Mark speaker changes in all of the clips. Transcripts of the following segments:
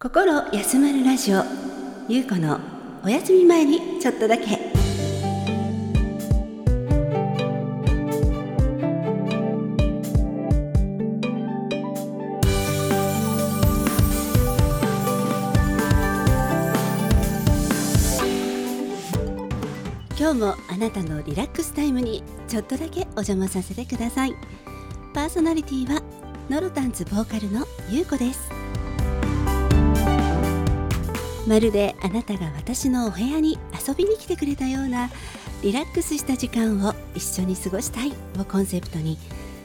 Speaker 1: 心休まるラジオ。ゆうこのお休み前にちょっとだけ。今日もあなたのリラックスタイムにちょっとだけお邪魔させてください。パーソナリティはノルタンズボーカルのゆうこです。まるであなたが私のお部屋に遊びに来てくれたようなリラックスした時間を一緒に過ごしたいをコンセプトに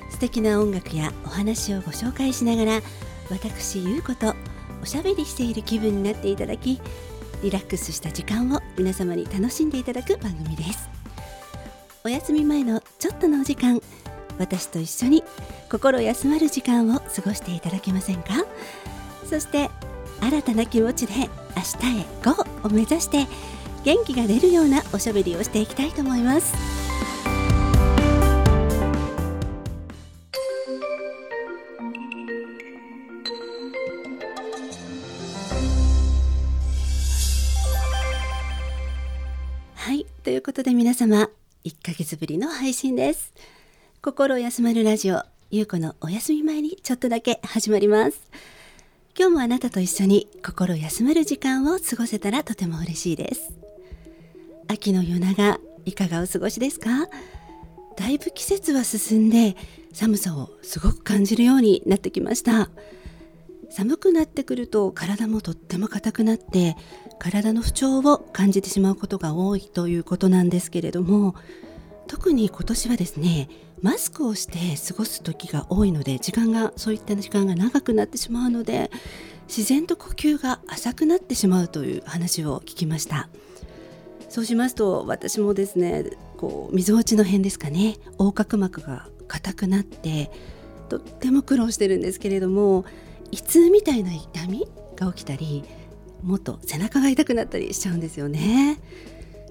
Speaker 1: 素敵な音楽やお話をご紹介しながら私ゆうことおしゃべりしている気分になっていただきリラックスした時間を皆様に楽しんでいただく番組です。お休み前のちょっとのお時間私と一緒に心休まる時間を過ごしていただけませんか？そして新たな気持ちで明日へ GO を目指して元気が出るようなおしゃべりをしていきたいと思います。はいということで皆様1ヶ月ぶりの配信です。心休まるラジオゆうこのお休み前にちょっとだけ始まります。今日もあなたと一緒に心休まる時間を過ごせたらとても嬉しいです。秋の夜長いかがお過ごしですか？だいぶ季節は進んで寒さをすごく感じるようになってきました。寒くなってくると体もとっても硬くなって体の不調を感じてしまうことが多いということなんですけれども特に今年はですねマスクをして過ごす時が多いので時間がそういった時間が長くなってしまうので自然と呼吸が浅くなってしまうという話を聞きました。そうしますと私もですねこう溝落ちの辺ですかね。横隔膜が硬くなってとっても苦労してるんですけれども胃痛みたいな痛みが起きたりもっと背中が痛くなったりしちゃうんですよね。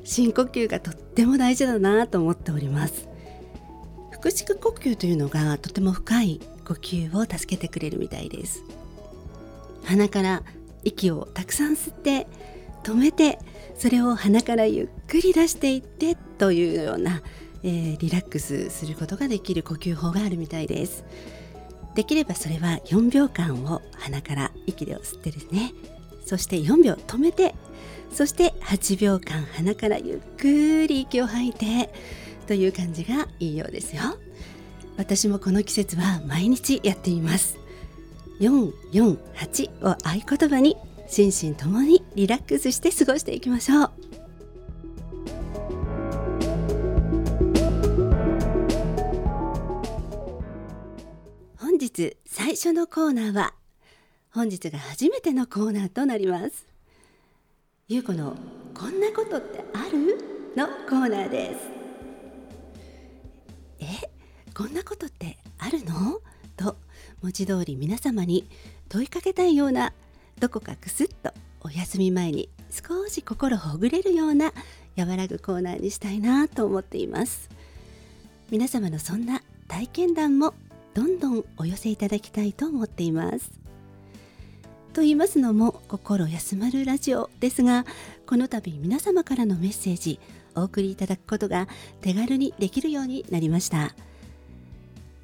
Speaker 1: 深呼吸がとっても大事だなと思っております。腹式呼吸というのがとても深い呼吸を助けてくれるみたいです。鼻から息をたくさん吸って止めてそれを鼻からゆっくり出していってというような、えー、リラックスすることができる呼吸法があるみたいです。できればそれは4秒間を鼻から息で吸ってですね。そして4秒止めてそして8秒間鼻からゆっくり息を吐いてという感じがいいようですよ。私もこの季節は毎日やっています。448を合言葉に心身ともにリラックスして過ごしていきましょう。本日最初のコーナーは本日が初めてのコーナーとなります。ゆうこのこんなことってある？のコーナーです。えこんなことってあるの？と文字通り皆様に問いかけたいようなどこかくすっとお休み前に少し心ほぐれるような和らぐコーナーにしたいなと思っています。皆様のそんな体験談もどんどんお寄せいただきたいと思っています。と言いますのも心休まるラジオですがこの度皆様からのメッセージお送りいただくことが手軽にできるようになりました。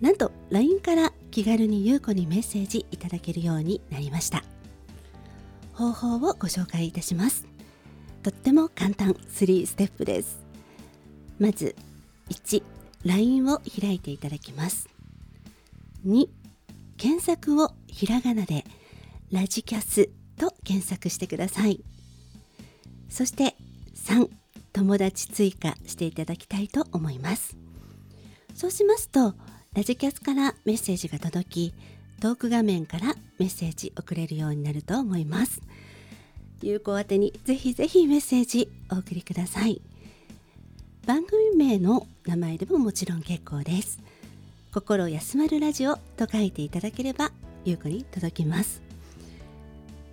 Speaker 1: なんと LINE から気軽に優子にメッセージいただけるようになりました。方法をご紹介いたします。とっても簡単3ステップです。まず1 LINE を開いていただきます。2検索をひらがなでラジキャスと検索してください。そして3友達追加していただきたいと思います。そうしますとラジキャスからメッセージが届きトーク画面からメッセージ送れるようになると思います。有効宛てにぜひぜひメッセージお送りください。番組名の名前でももちろん結構です。心休まるラジオと書いていただければ有効に届きます。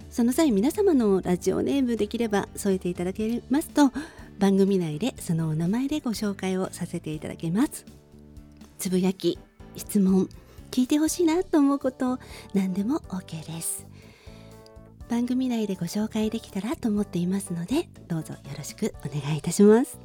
Speaker 1: その際皆様のラジオネームできれば添えていただけますと番組内でそのお名前でご紹介をさせていただけます。つぶやき質問聞いてほしいなと思うこと何でも OK です。番組内でご紹介できたらと思っていますのでどうぞよろしくお願いいたします。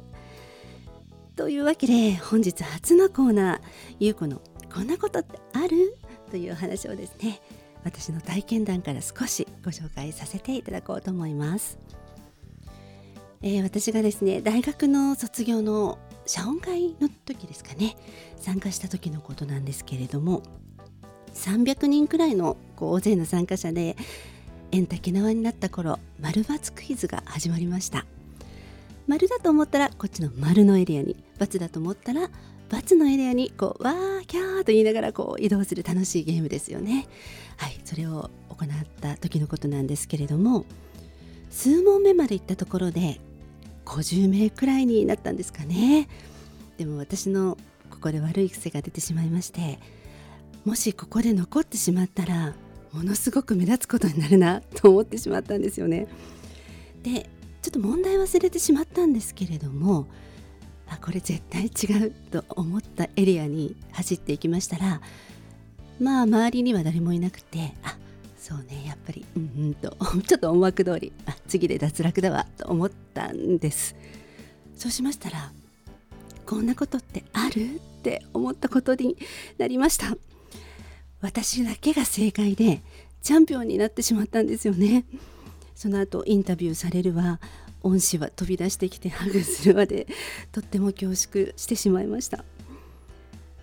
Speaker 1: というわけで本日初のコーナーゆうこのこんなことってある？という話をですね私の体験談から少しご紹介させていただこうと思います、えー、私がですね大学の卒業の謝恩会の時ですかね。参加した時のことなんですけれども300人くらいのこう大勢の参加者で円竹縄になった頃丸×クイズが始まりました。丸だと思ったらこっちの丸のエリアに×だと思ったら×のエリアにこうわーキャーと言いながらこう移動する楽しいゲームですよね。はいそれを行った時のことなんですけれども数問目まで行ったところで50名くらいになったんですかねでも私のここで悪い癖が出てしまいましてもしここで残ってしまったらものすごく目立つことになるなと思ってしまったんですよね。でちょっと問題忘れてしまったんですけれどもあこれ絶対違うと思ったエリアに走っていきましたらまあ周りには誰もいなくてあそうねやっぱりうんうんと ちょっと思惑通りあ次で脱落だわと思ったんです。そうしましたらこんなことってある？って思ったことになりました。私だけが正解でチャンピオンになってしまったんですよね。その後インタビューされるわ。恩師は飛び出してきてハグするわでとっても恐縮してしまいました。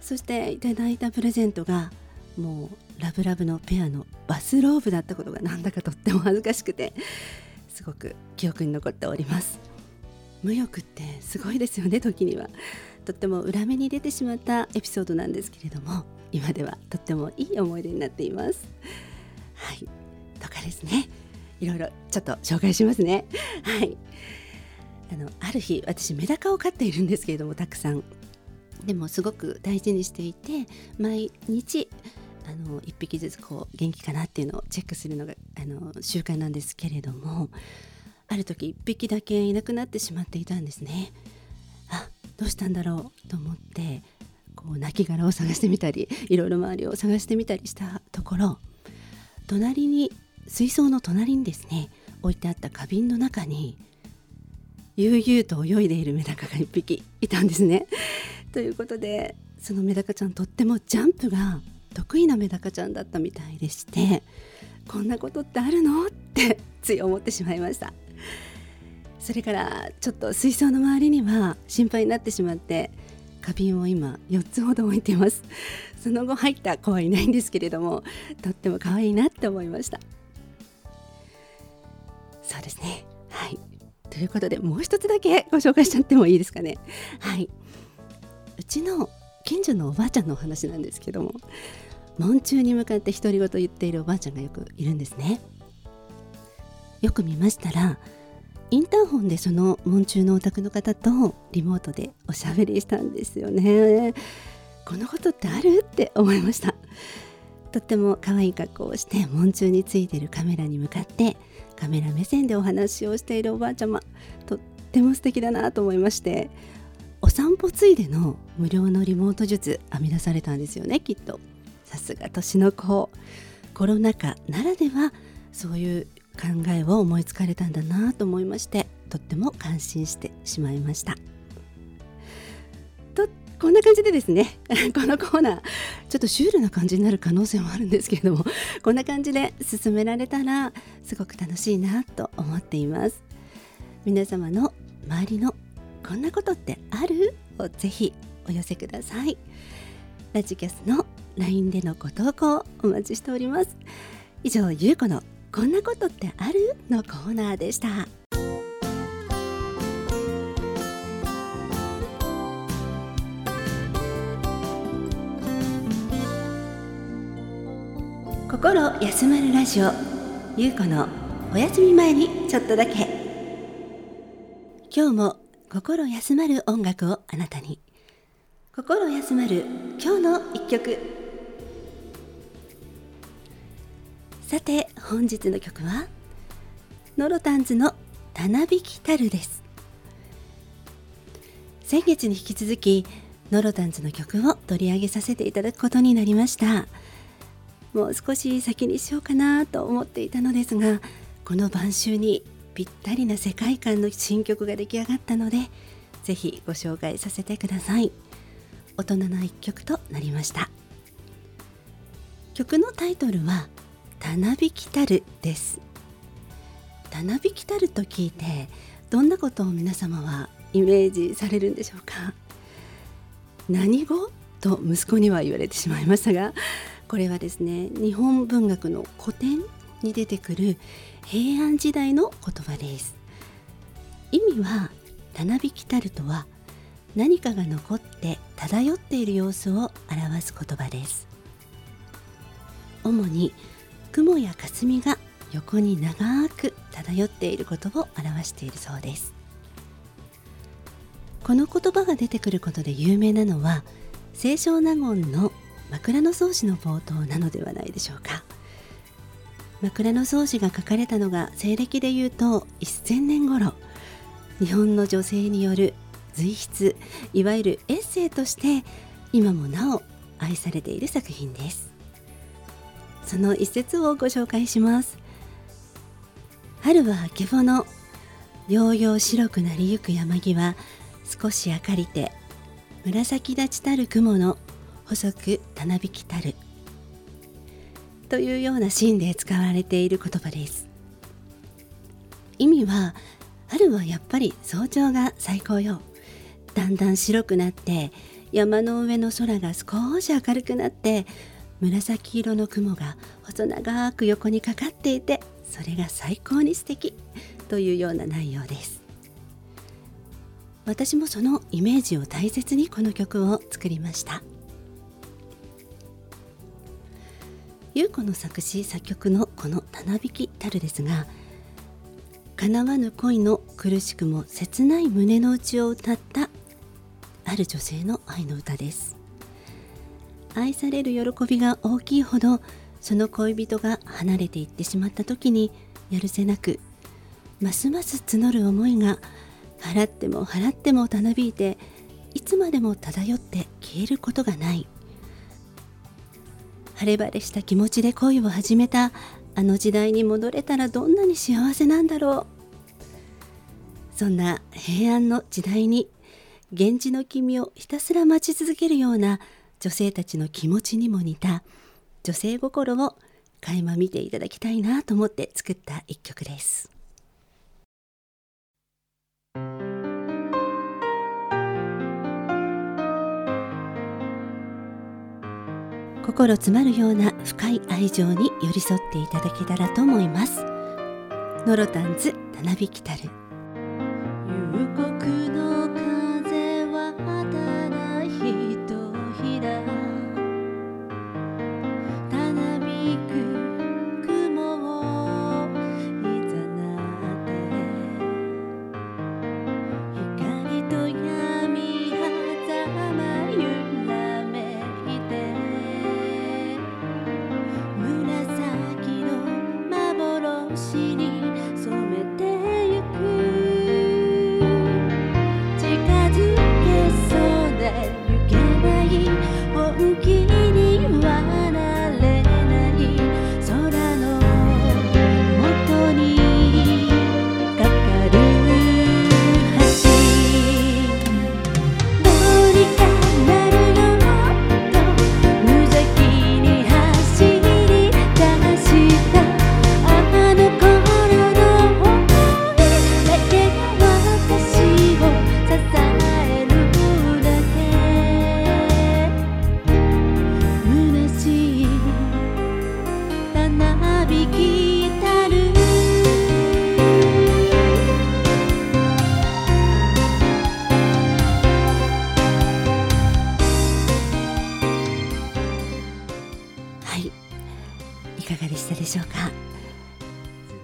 Speaker 1: そしていただいたプレゼントがもうラブラブのペアのバスローブだったことがなんだかとっても恥ずかしくてすごく記憶に残っております。無欲ってすごいですよね時には。とっても裏目に出てしまったエピソードなんですけれども今ではとってもいい思い出になっています。はい。とかですね。いろいろちょっと紹介しますね。はい。あのある日私メダカを飼っているんですけれどもたくさん。でもすごく大事にしていて毎日あの1匹ずつこう元気かなっていうのをチェックするのがあの習慣なんですけれどもある時1匹だけいなくなってしまっていたんですねあどうしたんだろうと思ってこう亡骸を探してみたり いろいろ周りを探してみたりしたところ隣に水槽の隣にですね置いてあった花瓶の中に悠々と泳いでいるメダカが1匹いたんですね。ということでそのメダカちゃんとってもジャンプが得意なメダカちゃんだったみたいでしてこんなことってあるの？って つい思ってしまいました。それからちょっと水槽の周りには心配になってしまって花瓶を今4つほど置いてます。その後入った子はいないんですけれどもとっても可愛いなって思いました。そうですね。はい。ということでもう一つだけご紹介しちゃってもいいですかね。はい。うちの近所のおばあちゃんのお話なんですけども門中に向かって独り言言っているおばあちゃんがよくいるんですね。よく見ましたらインターホンでその門中のお宅の方とリモートでおしゃべりしたんですよね。このことってある？って思いました。とっても可愛い格好をして門中についてるカメラに向かってカメラ目線でお話をしているおばあちゃまとっても素敵だなと思いまして散歩ついでの無料のリモート術編み出されたんですよねきっと。さすが年の子。コロナ禍ならではそういう考えを思いつかれたんだなと思いましてとっても感心してしまいました。とこんな感じでですね このコーナーちょっとシュールな感じになる可能性もあるんですけれども こんな感じで進められたらすごく楽しいなと思っています。皆様の周りのこんなことってある？をぜひお寄せください。ラジキャスの LINE でのご投稿お待ちしております。以上ゆうこのこんなことってある？のコーナーでした。心休まるラジオ。ゆうこのお休み前にちょっとだけ。今日も心休まる音楽をあなたに。心休まる今日の一曲。さて本日の曲はノロタンズの「たなびきたる」です。先月に引き続きノロタンズの曲を取り上げさせていただくことになりました。もう少し先にしようかなと思っていたのですがこの晩秋にぴったりな世界観の新曲が出来上がったのでぜひご紹介させてください。大人の一曲となりました。曲のタイトルはたなびきたるです。たなびきたると聞いてどんなことを皆様はイメージされるんでしょうか？何語？と息子には言われてしまいましたがこれはですね日本文学の古典に出てくる平安時代の言葉です。意味はたなびきたるとは何かが残って漂っている様子を表す言葉です。主に雲や霞が横に長く漂っていることを表しているそうです。この言葉が出てくることで有名なのは清少納言の枕草子の冒頭なのではないでしょうか。枕草子が書かれたのが西暦でいうと1000年頃。日本の女性による随筆いわゆるエッセイとして今もなお愛されている作品です。その一節をご紹介します。春はあけぼのようよう白くなりゆく山際。少し明かりて紫立ちたる雲の細くたなびきたる。というようなシーンで使われている言葉です。意味は春はやっぱり早朝が最高よ。だんだん白くなって山の上の空が少し明るくなって紫色の雲が細長く横にかかっていてそれが最高に素敵。というような内容です。私もそのイメージを大切にこの曲を作りました。優子の作詞作曲のこの「たなびきたる」ですが叶わぬ恋の苦しくも切ない胸の内を歌ったある女性の愛の歌です。愛される喜びが大きいほどその恋人が離れていってしまった時にやるせなくますます募る思いが払っても払ってもたなびいていつまでも漂って消えることがない。晴れ晴れした気持ちで恋を始めた。あの時代に戻れたらどんなに幸せなんだろう。そんな平安の時代に源氏の君をひたすら待ち続けるような女性たちの気持ちにも似た。女性心を垣間見ていただきたいなと思って作った一曲です。心詰まるような深い愛情に寄り添っていただけたらと思います。ノロタンズたなびきたる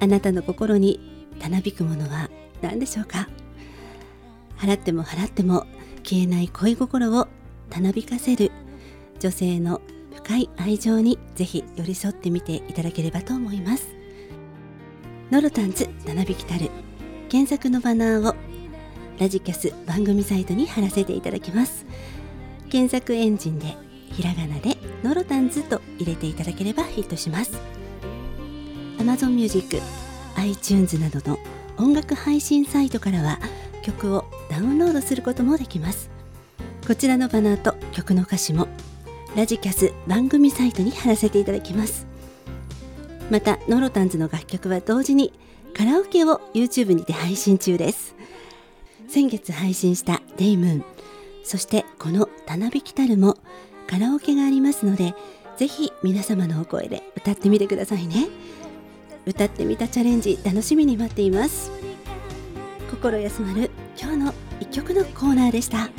Speaker 1: あなたの心にたなびくものは何でしょうか？払っても払っても消えない恋心をたなびかせる女性の深い愛情にぜひ寄り添ってみていただければと思います。ノロタンズたなびきたる検索のバナーをラジキャス番組サイトに貼らせていただきます。検索エンジンでひらがなでノロタンズと入れていただければヒットします。Amazon Music、iTunes などの音楽配信サイトからは曲をダウンロードすることもできます。こちらのバナーと曲の歌詞もラジキャス番組サイトに貼らせていただきます。またノロタンズの楽曲は同時にカラオケを YouTube にて配信中です。先月配信した「デイムーン」そしてこの「たなびきたる」もカラオケがありますのでぜひ皆様のお声で歌ってみてくださいね。歌ってみたチャレンジ楽しみに待っています。心休まる今日の一曲のコーナーでした。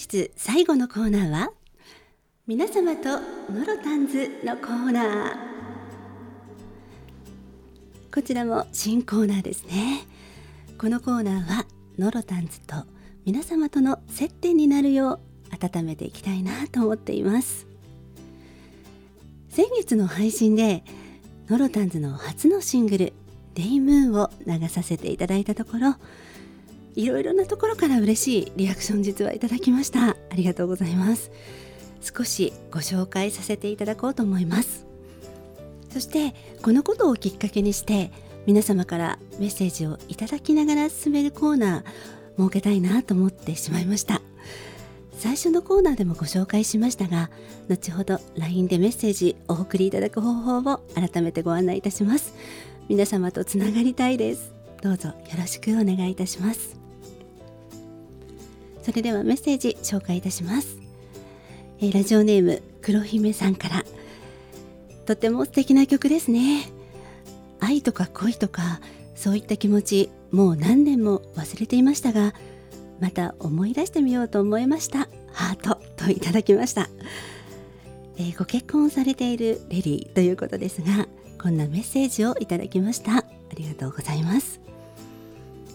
Speaker 1: 日最後のコーナーは皆様とノロタンズのコーナー。こちらも新コーナーですね。このコーナーはノロタンズと皆様との接点になるよう温めていきたいなと思っています。先月の配信でノロタンズの初のシングル「デイムーン」を流させていただいたところいろいろなところから嬉しいリアクション実はいただきました。ありがとうございます。少しご紹介させていただこうと思います。そしてこのことをきっかけにして皆様からメッセージをいただきながら進めるコーナー設けたいなと思ってしまいました。最初のコーナーでもご紹介しましたが後ほど LINE でメッセージお送りいただく方法を改めてご案内いたします。皆様とつながりたいです。どうぞよろしくお願いいたします。それではメッセージ紹介いたします、えー、ラジオネーム黒姫さんから。とても素敵な曲ですね。愛とか恋とかそういった気持ちもう何年も忘れていましたがまた思い出してみようと思いました。ハートといただきました、えー、ご結婚されているレディということですがこんなメッセージをいただきました。ありがとうございます。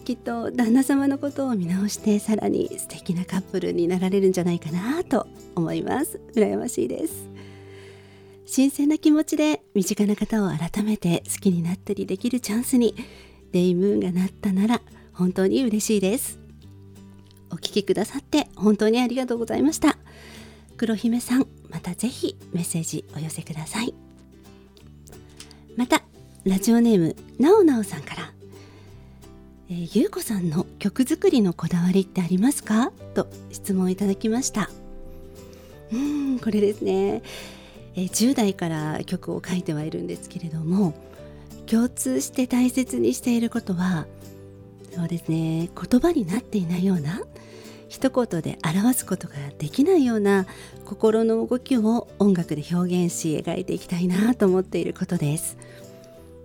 Speaker 1: きっと旦那様のことを見直してさらに素敵なカップルになられるんじゃないかなと思います。羨ましいです。新鮮な気持ちで身近な方を改めて好きになったりできるチャンスにデイムーンがなったなら本当に嬉しいです。お聞きくださって本当にありがとうございました。黒姫さんまたぜひメッセージお寄せください。またラジオネームなおなおさんからえー、ゆうこさんの曲作りのこだわりってありますか？と質問いただきました。うんこれですね、えー、10代から曲を書いてはいるんですけれども共通して大切にしていることはそうですね言葉になっていないような一言で表すことができないような心の動きを音楽で表現し描いていきたいなと思っていることです。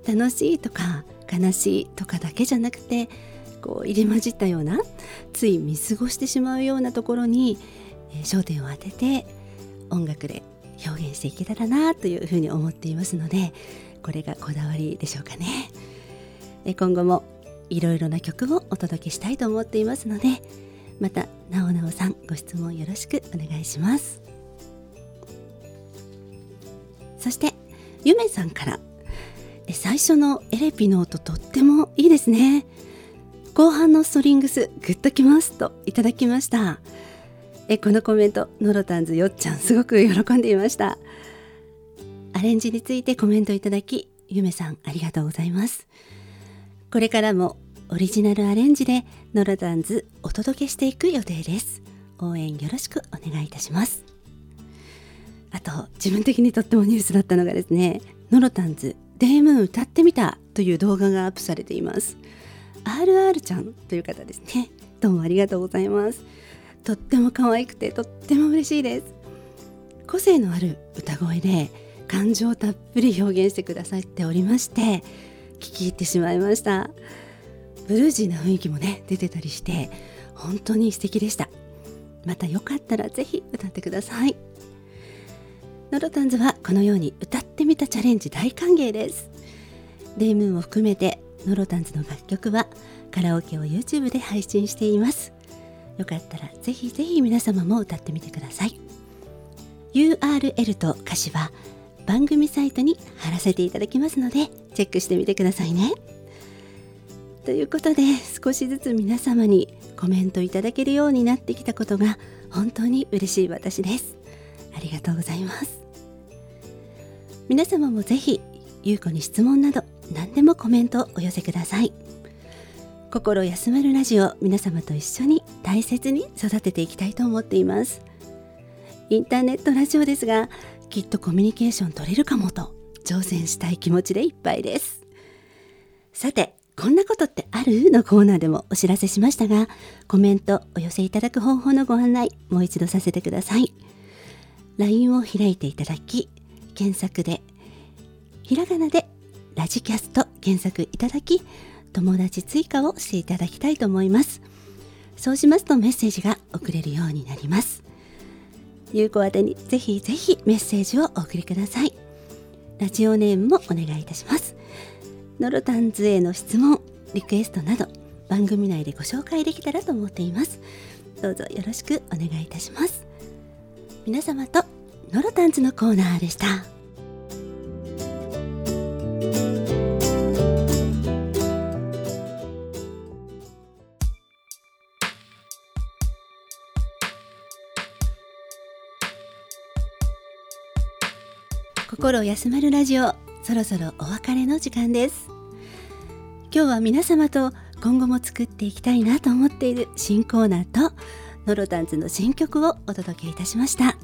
Speaker 1: 楽しいとか悲しいとかだけじゃなくてこう入り混じったようなつい見過ごしてしまうようなところに、えー、焦点を当てて音楽で表現していけたらなというふうに思っていますのでこれがこだわりでしょうかね。え今後もいろいろな曲をお届けしたいと思っていますのでまたなおなおさんご質問よろしくお願いしますそしてゆめさんから最初のエレピの音とってもいいですね。後半のストリングスグッときますといただきました。えこのコメントノロタンズよっちゃんすごく喜んでいました。アレンジについてコメントいただきゆめさんありがとうございます。これからもオリジナルアレンジでノロタンズお届けしていく予定です。応援よろしくお願いいたします。あと自分的にとってもニュースだったのがですねノロタンズデームーン歌ってみたという動画がアップされています。RR ちゃんという方ですね。どうもありがとうございます。とっても可愛くてとっても嬉しいです。個性のある歌声で感情をたっぷり表現してくださっておりまして聞き入ってしまいました。ブルージーな雰囲気もね出てたりして本当に素敵でした。またよかったらぜひ歌ってください。ノロタンズはこのように歌ってみたチャレンジ大歓迎です。デイムーンを含めてノロタンズの楽曲はカラオケを YouTube で配信しています。よかったらぜひぜひ皆様も歌ってみてください。URL と歌詞は番組サイトに貼らせていただきますのでチェックしてみてくださいね。ということで少しずつ皆様にコメントいただけるようになってきたことが本当に嬉しい私です。ありがとうございます。皆様もぜひゆうこに質問など何でもコメントをお寄せください。心休まるラジオ皆様と一緒に大切に育てていきたいと思っています。インターネットラジオですがきっとコミュニケーション取れるかもと挑戦したい気持ちでいっぱいです。さてこんなことってある？のコーナーでもお知らせしましたがコメントお寄せいただく方法のご案内もう一度させてください。LINE を開いていただき検索でひらがなでラジキャスト検索いただき友達追加をしていただきたいと思います。そうしますとメッセージが送れるようになります。有効宛にぜひぜひメッセージをお送りください。ラジオネームもお願いいたします。ノロタンズへの質問リクエストなど番組内でご紹介できたらと思っています。どうぞよろしくお願いいたします。皆様とノロタンズのコーナーでした。心休まるラジオそろそろお別れの時間です。今日は皆様と今後も作っていきたいなと思っている新コーナーとノロタンズの新曲をお届けいたしました。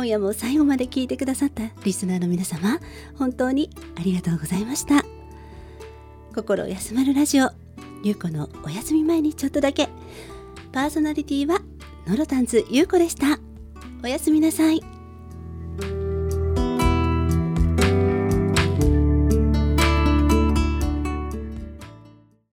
Speaker 1: 今夜も最後まで聞いてくださったリスナーの皆様本当にありがとうございました。心休まるラジオゆうこのお休み前にちょっとだけ。パーソナリティはノロタンズゆうこでした。おやすみなさい。